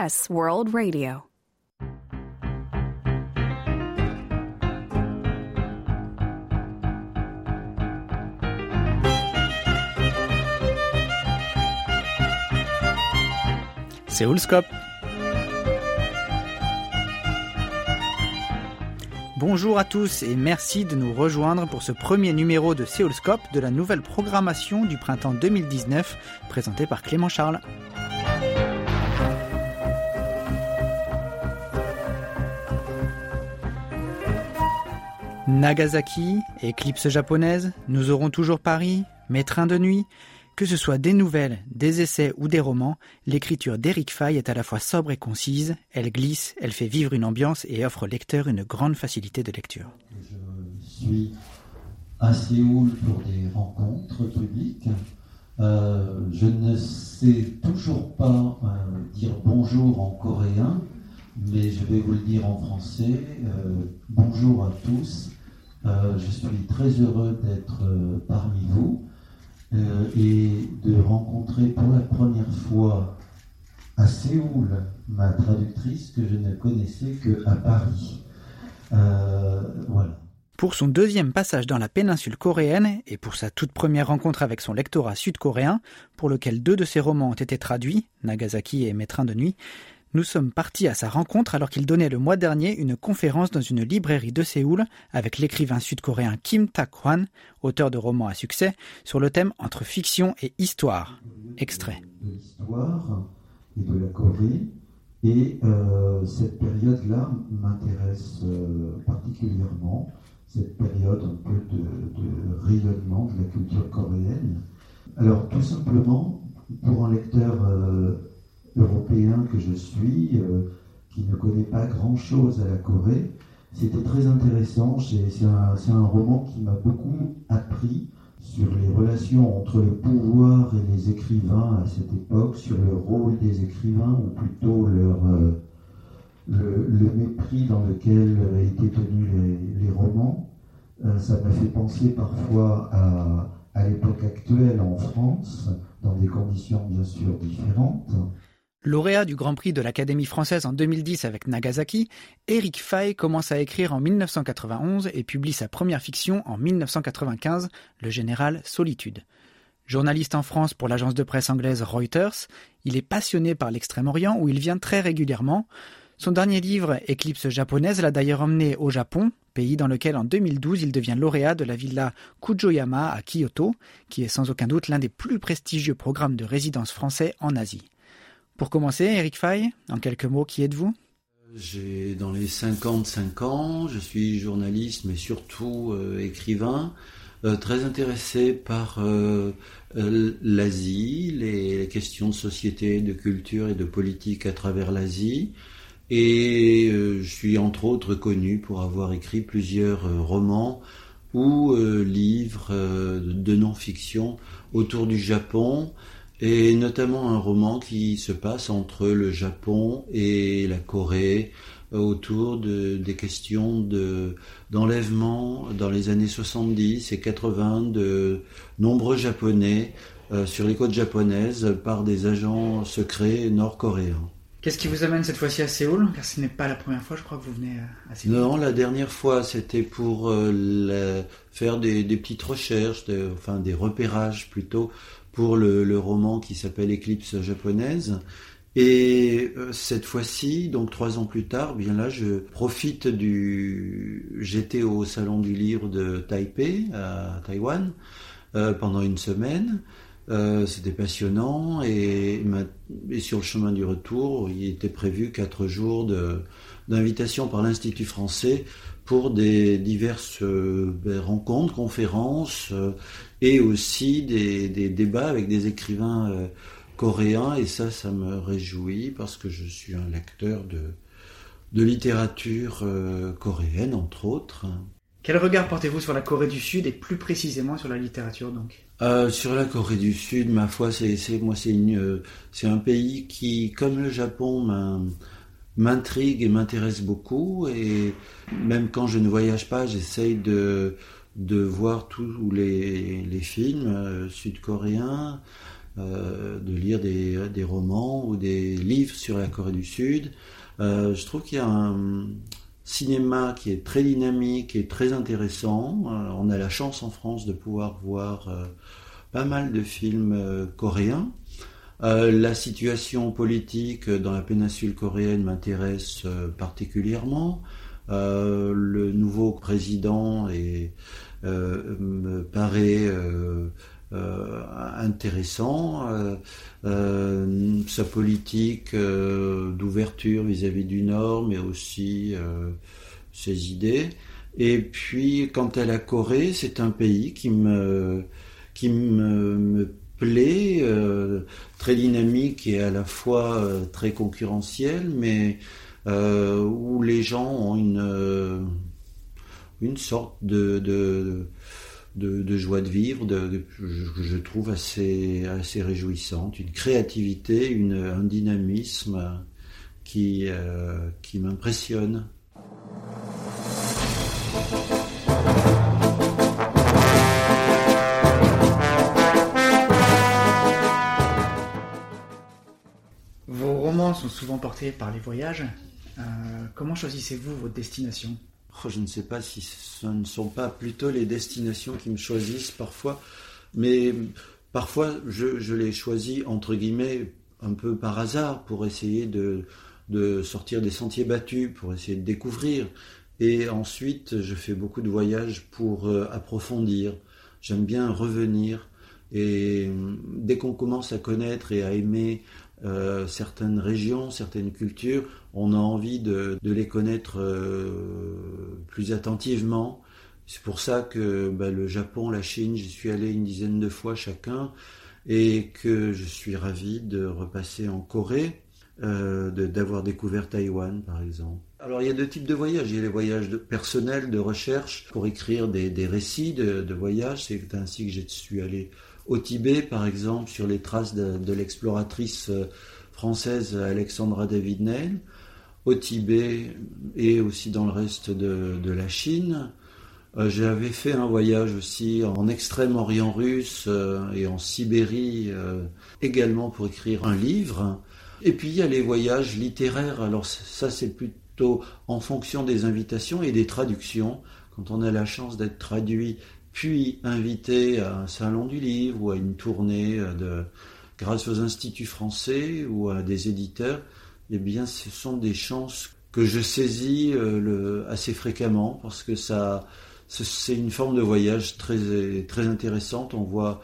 SBS World Radio. Séoulscope. Bonjour à tous et merci de nous rejoindre pour ce premier numéro de Séoulscope de la nouvelle programmation du printemps 2019 présentée par Clément Charles. Nagasaki, éclipse japonaise, nous aurons toujours Paris, mes trains de nuit. Que ce soit des nouvelles, des essais ou des romans, l'écriture d'Eric Fay est à la fois sobre et concise, elle glisse, elle fait vivre une ambiance et offre au lecteur une grande facilité de lecture. Je suis à Séoul pour des rencontres publiques. Euh, je ne sais toujours pas euh, dire bonjour en coréen, mais je vais vous le dire en français. Euh, bonjour à tous. Euh, je suis très heureux d'être euh, parmi vous euh, et de rencontrer pour la première fois à Séoul ma traductrice que je ne connaissais qu'à Paris. Voilà. Pour son deuxième passage dans la péninsule coréenne et pour sa toute première rencontre avec son lectorat sud-coréen, pour lequel deux de ses romans ont été traduits, Nagasaki et Mes trains de nuit, nous sommes partis à sa rencontre alors qu'il donnait le mois dernier une conférence dans une librairie de Séoul avec l'écrivain sud-coréen Kim Tak-hwan, auteur de romans à succès, sur le thème entre fiction et histoire. Extrait. De l'histoire et de la Corée. Et euh, cette période-là m'intéresse euh, particulièrement, cette période un peu de, de rayonnement de la culture coréenne. Alors tout simplement, pour un lecteur euh, je suis, euh, qui ne connaît pas grand-chose à la Corée, c'était très intéressant. C'est un, roman qui m'a beaucoup appris sur les relations entre le pouvoir et les écrivains à cette époque, sur le rôle des écrivains, ou plutôt euh, le, mépris dans lequel étaient tenus les, romans. Euh, ça m'a fait penser parfois à l'époque actuelle en France, dans des conditions bien sûr différentes. Lauréat du Grand Prix de l'Académie française en 2010 avec Nagasaki, Eric Fay commence à écrire en 1991 et publie sa première fiction en 1995, Le Général Solitude. Journaliste en France pour l'agence de presse anglaise Reuters, il est passionné par l'Extrême-Orient où il vient très régulièrement. Son dernier livre, Éclipse japonaise, l'a d'ailleurs emmené au Japon, pays dans lequel en 2012 il devient lauréat de la villa Kujoyama à Kyoto, qui est sans aucun doute l'un des plus prestigieux programmes de résidence français en Asie. Pour commencer, Eric Fay, en quelques mots, qui êtes-vous? J'ai dans les 55 ans, je suis journaliste mais surtout euh, écrivain, euh, très intéressé par euh, l'Asie, les, questions de société, de culture et de politique à travers l'Asie. Et je suis entre autres connu pour avoir écrit plusieurs romans ou livres de non-fiction autour du Japon et notamment un roman qui se passe entre le Japon et la Corée euh, autour de, des questions de, d'enlèvement dans les années 70 et 80 de nombreux Japonais euh, sur les côtes japonaises par des agents secrets nord-coréens. Qu'est-ce qui vous amène cette fois-ci à Séoul? Car ce n'est pas la première fois, je crois, que vous venez à Séoul. Non, la dernière fois, c'était pour euh, la- faire des, des petites recherches, de- enfin des repérages plutôt, pour le, roman qui s'appelle Éclipse japonaise. Et euh, cette fois-ci, donc trois ans plus tard, bien là, je profite du. J'étais au salon du livre de Taipei, à Taïwan, euh, pendant une semaine. Euh, C'était passionnant et, sur le chemin du retour, il était prévu quatre jours d'invitation par l'Institut français pour des diverses euh, ben, rencontres, conférences euh, et aussi des, des débats avec des écrivains euh, coréens. Et ça, ça me réjouit parce que je suis un lecteur de, de littérature coréenne, entre autres. Quel regard portez-vous sur la Corée du Sud et plus précisément sur la littérature donc? Euh, sur la Corée du Sud, ma foi, c'est, moi, c'est un pays qui, comme le Japon, m'intrigue et m'intéresse beaucoup. Et même quand je ne voyage pas, j'essaye de de voir tous les, les films euh, sud-coréens. de lire des, romans ou des livres sur la Corée du Sud. je trouve qu'il y a un cinéma qui est très dynamique et très intéressant. on a la chance en France de pouvoir voir pas mal de films coréens. La situation politique dans la péninsule coréenne m'intéresse particulièrement. le nouveau président euh, me paraît euh, euh, intéressant. sa politique d'ouverture vis-à-vis du Nord, mais aussi ses idées. Et puis, quant à la Corée, c'est un pays qui me, qui me, plaît, très dynamique et à la fois très concurrentiel, mais où les gens ont une une sorte de, de, de, joie de vivre, de, je, je, trouve assez, assez réjouissante, une créativité, une, un dynamisme qui, euh, qui m'impressionne. Sont souvent portés par les voyages. Euh, comment choisissez-vous votre destination? Oh, je ne sais pas si ce ne sont pas plutôt les destinations qui me choisissent parfois, mais parfois je, les choisis entre guillemets un peu par hasard pour essayer de, sortir des sentiers battus, pour essayer de découvrir. Et ensuite, je fais beaucoup de voyages pour euh, approfondir. J'aime bien revenir. Et dès qu'on commence à connaître et à aimer euh, certaines régions, certaines cultures, on a envie de, les connaître euh, plus attentivement. C'est pour ça que bah, le Japon, la Chine, j'y suis allé une dizaine de fois chacun et que je suis ravi de repasser en Corée, euh, d'avoir découvert Taïwan par exemple. Alors il y a deux types de voyages. Il y a les voyages personnels, de recherche, pour écrire des, récits de, de voyages. C'est ainsi que je suis allé au Tibet, par exemple, sur les traces de, l'exploratrice euh, française Alexandra David Neil, au Tibet et aussi dans le reste de, la Chine. Euh, j'avais fait un voyage aussi en Extrême-Orient russe euh, et en Sibérie également pour écrire un livre. Et puis il y a les voyages littéraires. Alors ça c'est plutôt en fonction des invitations et des traductions. Quand on a la chance d'être traduit puis invité à un salon du livre ou à une tournée de, grâce aux instituts français ou à des éditeurs, eh bien, ce sont des chances que je saisis euh, assez fréquemment parce que ça, c'est une forme de voyage très, très intéressante. On voit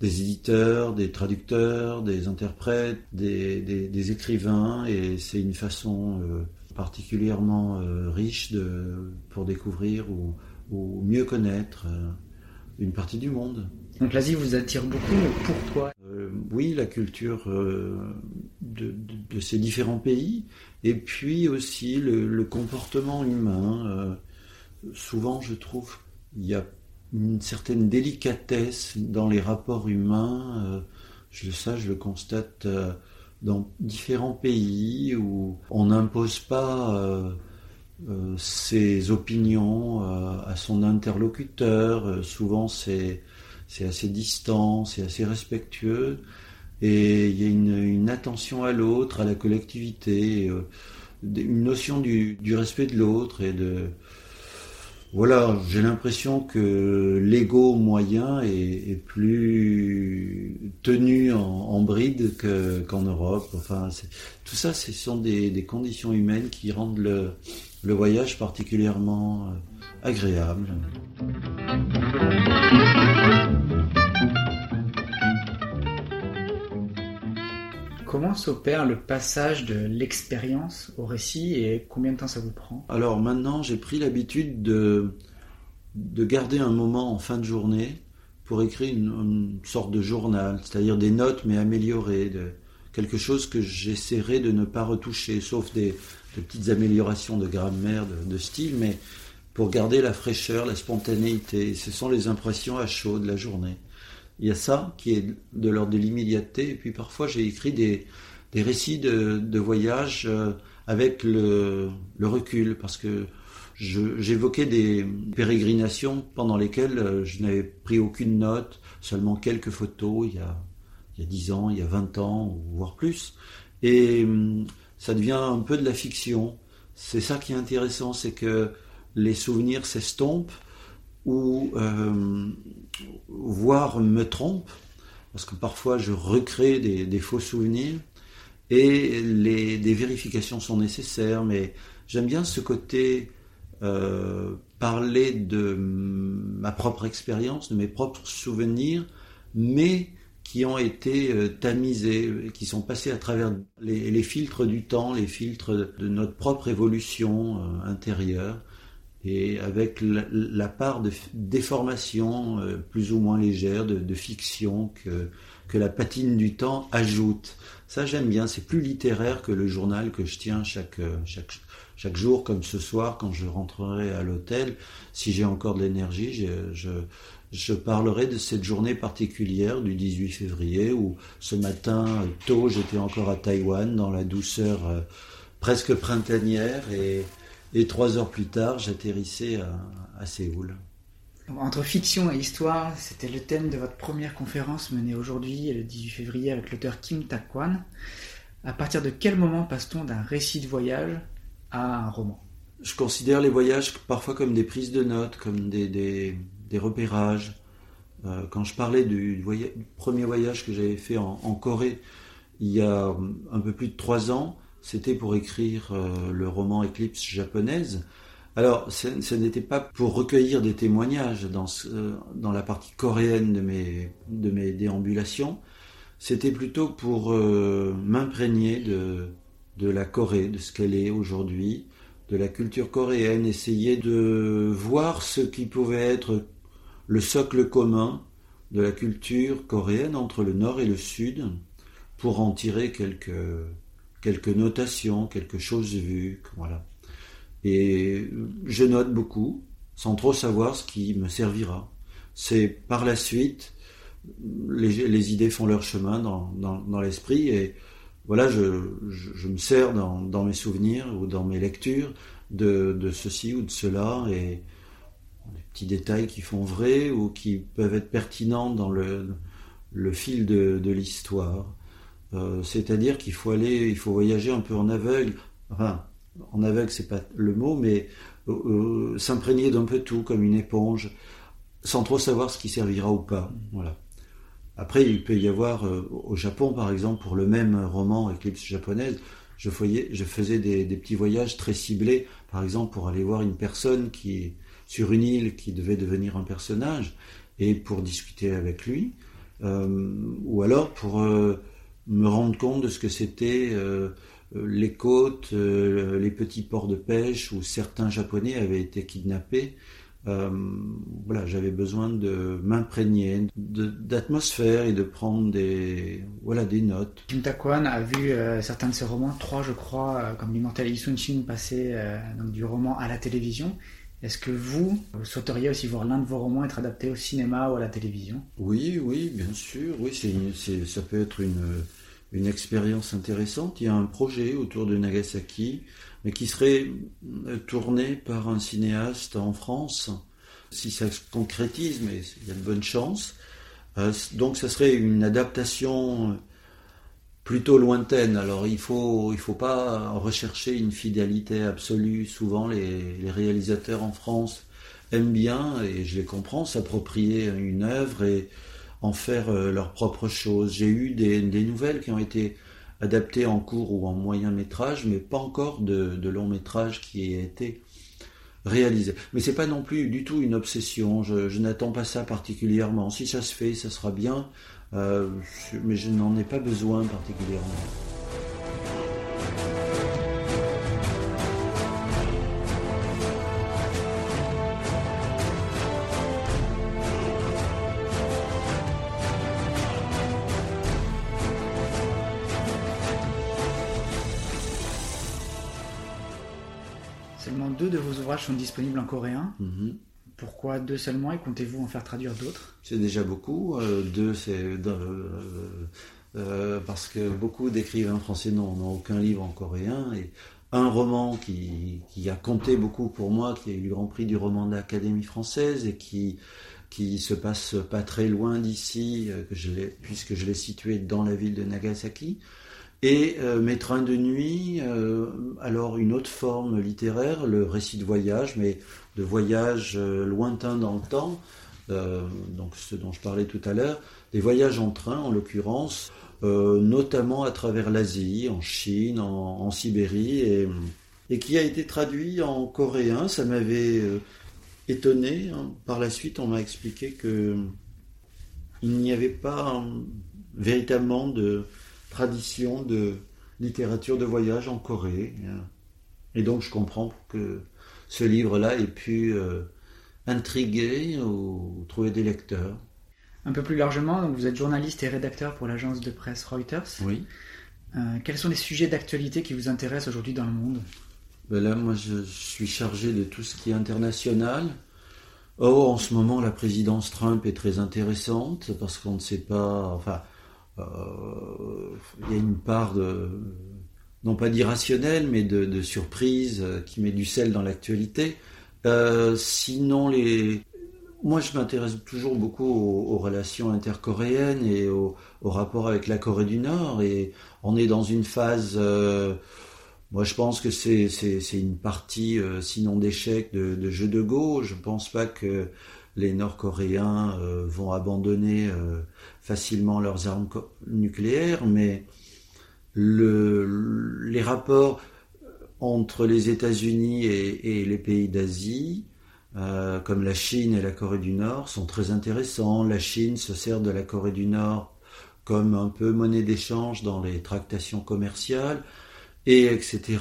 des éditeurs, des traducteurs, des interprètes, des, écrivains, et c'est une façon euh, particulièrement euh, riche de, pour découvrir ou, ou mieux connaître une partie du monde. Donc l'Asie vous attire beaucoup, pourquoi euh, Oui, la culture euh, de, ces différents pays, et puis aussi le, comportement humain. Euh, souvent, je trouve, il y a une certaine délicatesse dans les rapports humains. je, ça, je le constate dans différents pays où on n'impose pas ses opinions euh, à son interlocuteur. Euh, souvent, c'est assez distant, c'est assez respectueux. Et il y a une, attention à l'autre, à la collectivité, une notion du, respect de l'autre et de. Voilà, j'ai l'impression que l'ego moyen est, plus tenu en, bride qu'en Europe. Enfin, tout ça, ce sont des, conditions humaines qui rendent le, le voyage particulièrement euh, agréable. Comment s'opère le passage de l'expérience au récit et combien de temps ça vous prend? Alors maintenant, j'ai pris l'habitude de, de garder un moment en fin de journée pour écrire une, sorte de journal, c'est-à-dire des notes mais améliorées, de, quelque chose que j'essaierai de ne pas retoucher, sauf des, de petites améliorations de grammaire, de, style, mais pour garder la fraîcheur, la spontanéité. Ce sont les impressions à chaud de la journée. Il y a ça qui est de l'ordre de l'immédiateté, et puis parfois j'ai écrit des, récits de, voyage euh, avec le, recul, parce que j'évoquais des pérégrinations pendant lesquelles euh, je n'avais pris aucune note, seulement quelques photos. Il y a, il y a 10 ans, il y a 20 ans, voire plus. Et hum, ça devient un peu de la fiction. C'est ça qui est intéressant, c'est que les souvenirs s'estompent ou euh, voire me trompent, parce que parfois je recrée des, faux souvenirs et les, des vérifications sont nécessaires, mais j'aime bien ce côté euh, parler de ma propre expérience, de mes propres souvenirs, mais qui ont été euh, tamisés, qui sont passés à travers les, filtres du temps, les filtres de notre propre évolution euh, intérieure, et avec la, part de déformation euh, plus ou moins légère, de, fiction que, que la patine du temps ajoute. Ça j'aime bien, c'est plus littéraire que le journal que je tiens chaque, chaque, chaque jour, comme ce soir, quand je rentrerai à l'hôtel, si j'ai encore de l'énergie, je, je parlerai de cette journée particulière du 18 février où ce matin tôt j'étais encore à Taïwan dans la douceur euh, presque printanière et, trois heures plus tard j'atterrissais à, Séoul. Entre fiction et histoire, c'était le thème de votre première conférence menée aujourd'hui, le 18 février, avec l'auteur Kim Tak-kwan. À partir de quel moment passe-t-on d'un récit de voyage à un roman? Je considère les voyages parfois comme des prises de notes, comme des, des repérages. Euh, quand je parlais du, premier voyage que j'avais fait en, Corée il y a un peu plus de trois ans, c'était pour écrire euh, le roman Éclipse japonaise. Alors, ce, n'était pas pour recueillir des témoignages dans, dans la partie coréenne de mes, de mes déambulations, c'était plutôt pour euh, m'imprégner de, de la Corée, de ce qu'elle est aujourd'hui, de la culture coréenne, essayer de voir ce qui pouvait être le socle commun de la culture coréenne entre le nord et le sud pour en tirer quelques, quelques notations, quelque chose vu. Voilà. Et je note beaucoup, sans trop savoir ce qui me servira. C'est par la suite, les, idées font leur chemin dans, dans, l'esprit et voilà, je, je, me sers dans, dans, mes souvenirs ou dans mes lectures de, de ceci ou de cela et petits détails qui font vrai ou qui peuvent être pertinents dans le, fil de, l'histoire. Euh, c'est-à-dire qu'il faut aller, il faut voyager un peu en aveugle. Enfin, en aveugle, c'est pas le mot, mais euh, euh, s'imprégner d'un peu tout comme une éponge, sans trop savoir ce qui servira ou pas. Voilà. Après, il peut y avoir au Japon, par exemple, pour le même roman Eclipse japonaise, je, je faisais des, des, petits voyages très ciblés, par exemple pour aller voir une personne qui sur une île qui devait devenir un personnage et pour discuter avec lui, euh, ou alors pour euh, me rendre compte de ce que c'était euh, les côtes, les petits ports de pêche où certains Japonais avaient été kidnappés. voilà, j'avais besoin de m'imprégner d'atmosphère et de prendre des, voilà, des notes. Kim Takwan a vu certains de ses romans, trois je crois, comme l'immortel Yi Sun-shin passer du roman à la télévision. Est-ce que vous, souhaiteriez aussi voir l'un de vos romans être adapté au cinéma ou à la télévision? Oui, oui, bien sûr. Oui, ça peut être une, une expérience intéressante. Il y a un projet autour de Nagasaki, mais qui serait euh, tourné par un cinéaste en France. Si ça se concrétise, mais il y a de bonnes chances. Euh, donc, ça serait une adaptation plutôt lointaine. Alors il faut il faut pas rechercher une fidélité absolue. Souvent les, réalisateurs en France aiment bien et je les comprends s'approprier une œuvre et en faire euh, leur propre chose. J'ai eu des, nouvelles qui ont été adaptées en court ou en moyen métrage, mais pas encore de, long métrage qui ait été réalisé. Mais c'est pas non plus du tout une obsession. je n'attends pas ça particulièrement. Si ça se fait, ça sera bien. Euh, mais je n'en ai pas besoin particulièrement. Seulement deux de vos ouvrages sont disponibles en coréen. Mhm. Pourquoi deux seulement et comptez-vous en faire traduire d'autres? C'est déjà beaucoup. Euh, deux, c'est euh, euh, parce que beaucoup d'écrivains français n'ont aucun livre en coréen et un roman qui, a compté beaucoup pour moi, qui a eu le Grand Prix du roman de l'Académie française et qui, qui se passe pas très loin d'ici, puisque je l'ai situé dans la ville de Nagasaki. Et euh, Mes trains de nuit, alors une autre forme littéraire, le récit de voyage, mais de voyage lointain dans le temps, donc ce dont je parlais tout à l'heure, des voyages en train en l'occurrence, notamment à travers l'Asie, en Chine, en, Sibérie, et, qui a été traduit en coréen. Ça m'avait étonné. Hein. Par la suite, on m'a expliqué que il n'y avait pas véritablement de tradition de littérature de voyage en Corée. Hein. Et donc, je comprends que ce livre-là ait pu euh, intriguer ou trouver des lecteurs. Un peu plus largement, vous êtes journaliste et rédacteur pour l'agence de presse Reuters. Oui. Euh, quels sont les sujets d'actualité qui vous intéressent aujourd'hui dans le monde? Ben là, moi, je suis chargé de tout ce qui est international. Oh, en ce moment, la présidence Trump est très intéressante parce qu'on ne sait pas. Enfin, euh, il y a une part de, non pas d'irrationnel, mais de, surprise euh, qui met du sel dans l'actualité. Euh, sinon, les, moi, je m'intéresse toujours beaucoup aux, relations intercoréennes et aux, rapports avec la Corée du Nord. Et on est dans une phase moi, je pense que c'est une partie, euh, sinon d'échec, de, de, jeu de go. Je ne pense pas que les Nord-Coréens euh, vont abandonner euh, facilement leurs armes nucléaires, mais le, les rapports entre les États-Unis et, les pays d'Asie, comme la Chine et la Corée du Nord, sont très intéressants. La Chine se sert de la Corée du Nord comme un peu monnaie d'échange dans les tractations commerciales et etc.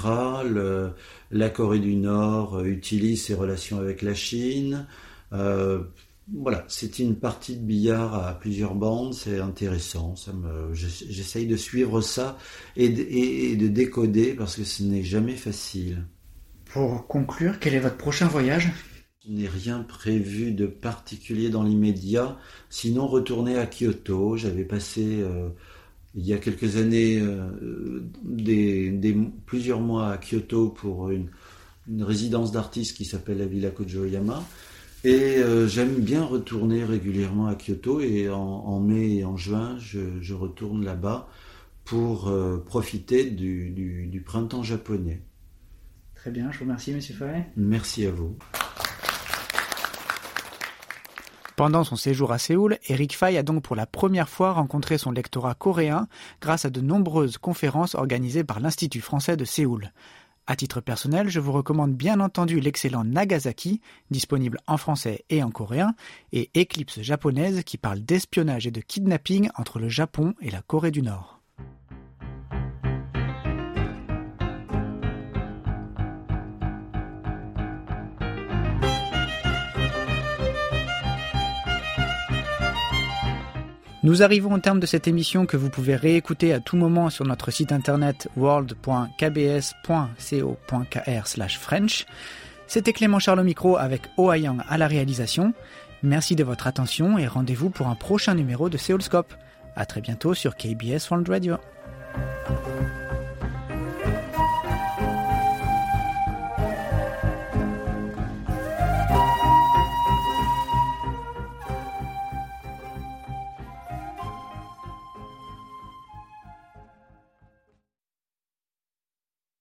la Corée du Nord euh, utilise ses relations avec la Chine. Euh, voilà, c'est une partie de billard à plusieurs bandes, c'est intéressant. Ça me, j'essaye de suivre ça et de, et de décoder parce que ce n'est jamais facile. Pour conclure, quel est votre prochain voyage? Je n'ai rien prévu de particulier dans l'immédiat, sinon retourner à Kyoto. J'avais passé euh, il y a quelques années euh, des, plusieurs mois à Kyoto pour une, résidence d'artiste qui s'appelle la Villa Kojoyama. Et euh, j'aime bien retourner régulièrement à Kyoto et en, mai et en juin, je, retourne là-bas pour euh, profiter du, du, printemps japonais. Très bien, je vous remercie, Monsieur Fay. Merci à vous. Pendant son séjour à Séoul, Eric Fay a donc pour la première fois rencontré son lectorat coréen grâce à de nombreuses conférences organisées par l'Institut français de Séoul. À titre personnel, je vous recommande bien entendu l'excellent Nagasaki, disponible en français et en coréen, et Eclipse japonaise qui parle d'espionnage et de kidnapping entre le Japon et la Corée du Nord. Nous arrivons au terme de cette émission que vous pouvez réécouter à tout moment sur notre site internet world.kbs.co.kr/french. C'était Clément Charles Micro avec Yang à la réalisation. Merci de votre attention et rendez-vous pour un prochain numéro de Seoulscope. À très bientôt sur KBS World Radio.